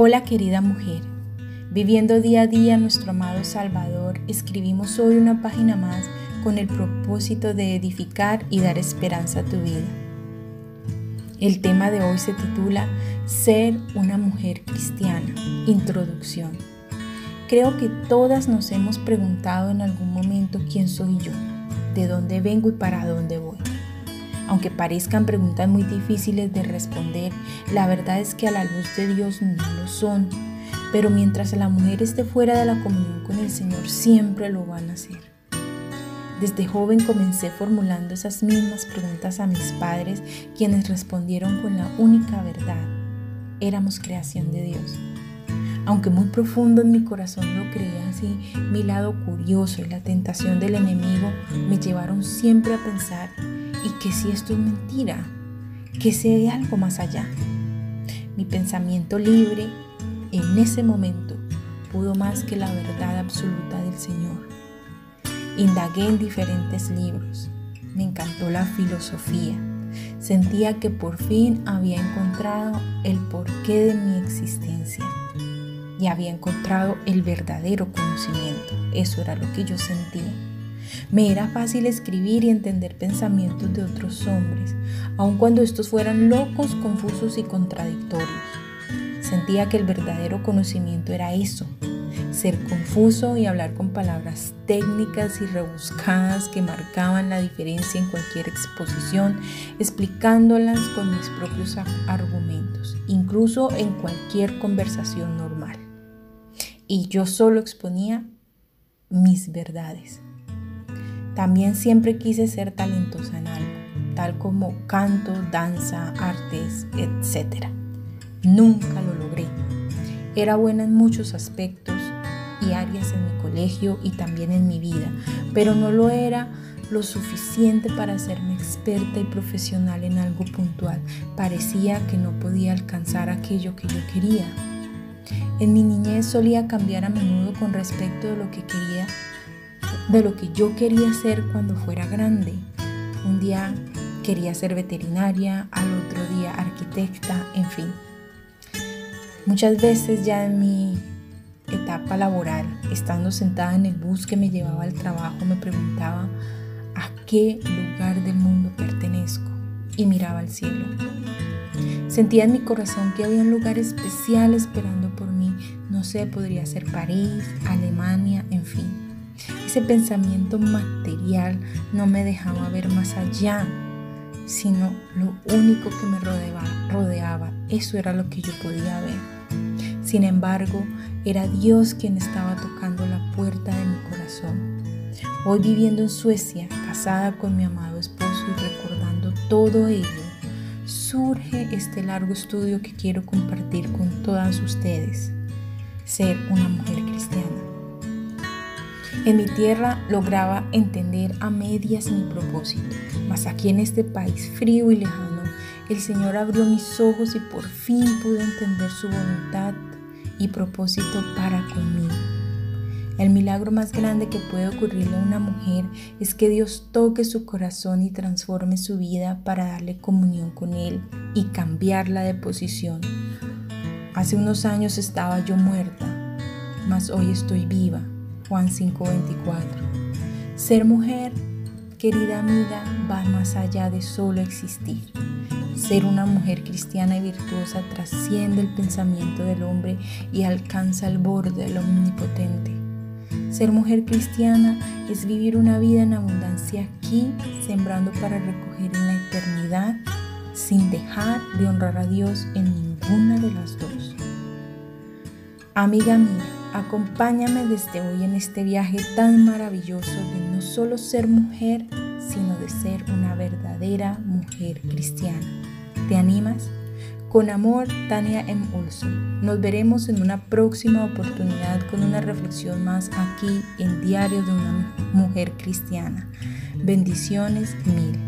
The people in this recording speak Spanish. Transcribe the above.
Hola querida mujer, viviendo día a día nuestro amado Salvador, escribimos hoy una página más con el propósito de edificar y dar esperanza a tu vida. El tema de hoy se titula Ser una mujer cristiana. Introducción. Creo que todas nos hemos preguntado en algún momento quién soy yo, de dónde vengo y para dónde voy. Aunque parezcan preguntas muy difíciles de responder, la verdad es que a la luz de Dios no lo son. Pero mientras la mujer esté fuera de la comunión con el Señor, siempre lo van a hacer. Desde joven comencé formulando esas mismas preguntas a mis padres, quienes respondieron con la única verdad. Éramos creación de Dios. Aunque muy profundo en mi corazón lo creía así, mi lado curioso y la tentación del enemigo me llevaron siempre a pensar y que si esto es mentira, que si hay algo más allá. Mi pensamiento libre en ese momento pudo más que la verdad absoluta del Señor. Indagué en diferentes libros. Me encantó la filosofía. Sentía que por fin había encontrado el porqué de mi existencia y había encontrado el verdadero conocimiento. Eso era lo que yo sentía. Me era fácil escribir y entender pensamientos de otros hombres, aun cuando estos fueran locos, confusos y contradictorios. Sentía que el verdadero conocimiento era eso, ser confuso y hablar con palabras técnicas y rebuscadas que marcaban la diferencia en cualquier exposición, explicándolas con mis propios argumentos, incluso en cualquier conversación normal. Y yo solo exponía mis verdades. También siempre quise ser talentosa en algo, tal como canto, danza, artes, etc. Nunca lo logré. Era buena en muchos aspectos y áreas en mi colegio y también en mi vida, pero no lo era lo suficiente para hacerme experta y profesional en algo puntual. Parecía que no podía alcanzar aquello que yo quería. En mi niñez solía cambiar a menudo con respecto de lo que quería de lo que yo quería ser cuando fuera grande. Un día quería ser veterinaria, al otro día arquitecta, en fin. Muchas veces ya en mi etapa laboral, estando sentada en el bus que me llevaba al trabajo, me preguntaba a qué lugar del mundo pertenezco y miraba al cielo. Sentía en mi corazón que había un lugar especial esperando por mí. No sé, podría ser París, Alemania, en fin. Ese pensamiento material no me dejaba ver más allá, sino lo único que me rodeaba. Eso era lo que yo podía ver. Sin embargo, era Dios quien estaba tocando la puerta de mi corazón. Hoy viviendo en Suecia, casada con mi amado esposo y recordando todo ello, surge este largo estudio que quiero compartir con todas ustedes. Ser una mujer cristiana. En mi tierra lograba entender a medias mi propósito, mas aquí en este país frío y lejano, el Señor abrió mis ojos y por fin pude entender su voluntad y propósito para conmigo. El milagro más grande que puede ocurrirle a una mujer es que Dios toque su corazón y transforme su vida para darle comunión con Él y cambiarla de posición. Hace unos años estaba yo muerta, mas hoy estoy viva Juan 5:24. Ser mujer, querida amiga, va más allá de solo existir. Ser una mujer cristiana y virtuosa trasciende el pensamiento del hombre y alcanza el borde del omnipotente. Ser mujer cristiana es vivir una vida en abundancia aquí, sembrando para recoger en la eternidad, sin dejar de honrar a Dios en ninguna de las dos. Amiga mía, Acompáñame desde hoy en este viaje tan maravilloso de no solo ser mujer, sino de ser una verdadera mujer cristiana. ¿Te animas? Con amor, Tania M. Olson. Nos veremos en una próxima oportunidad con una reflexión más aquí en Diario de una Mujer Cristiana. Bendiciones mil.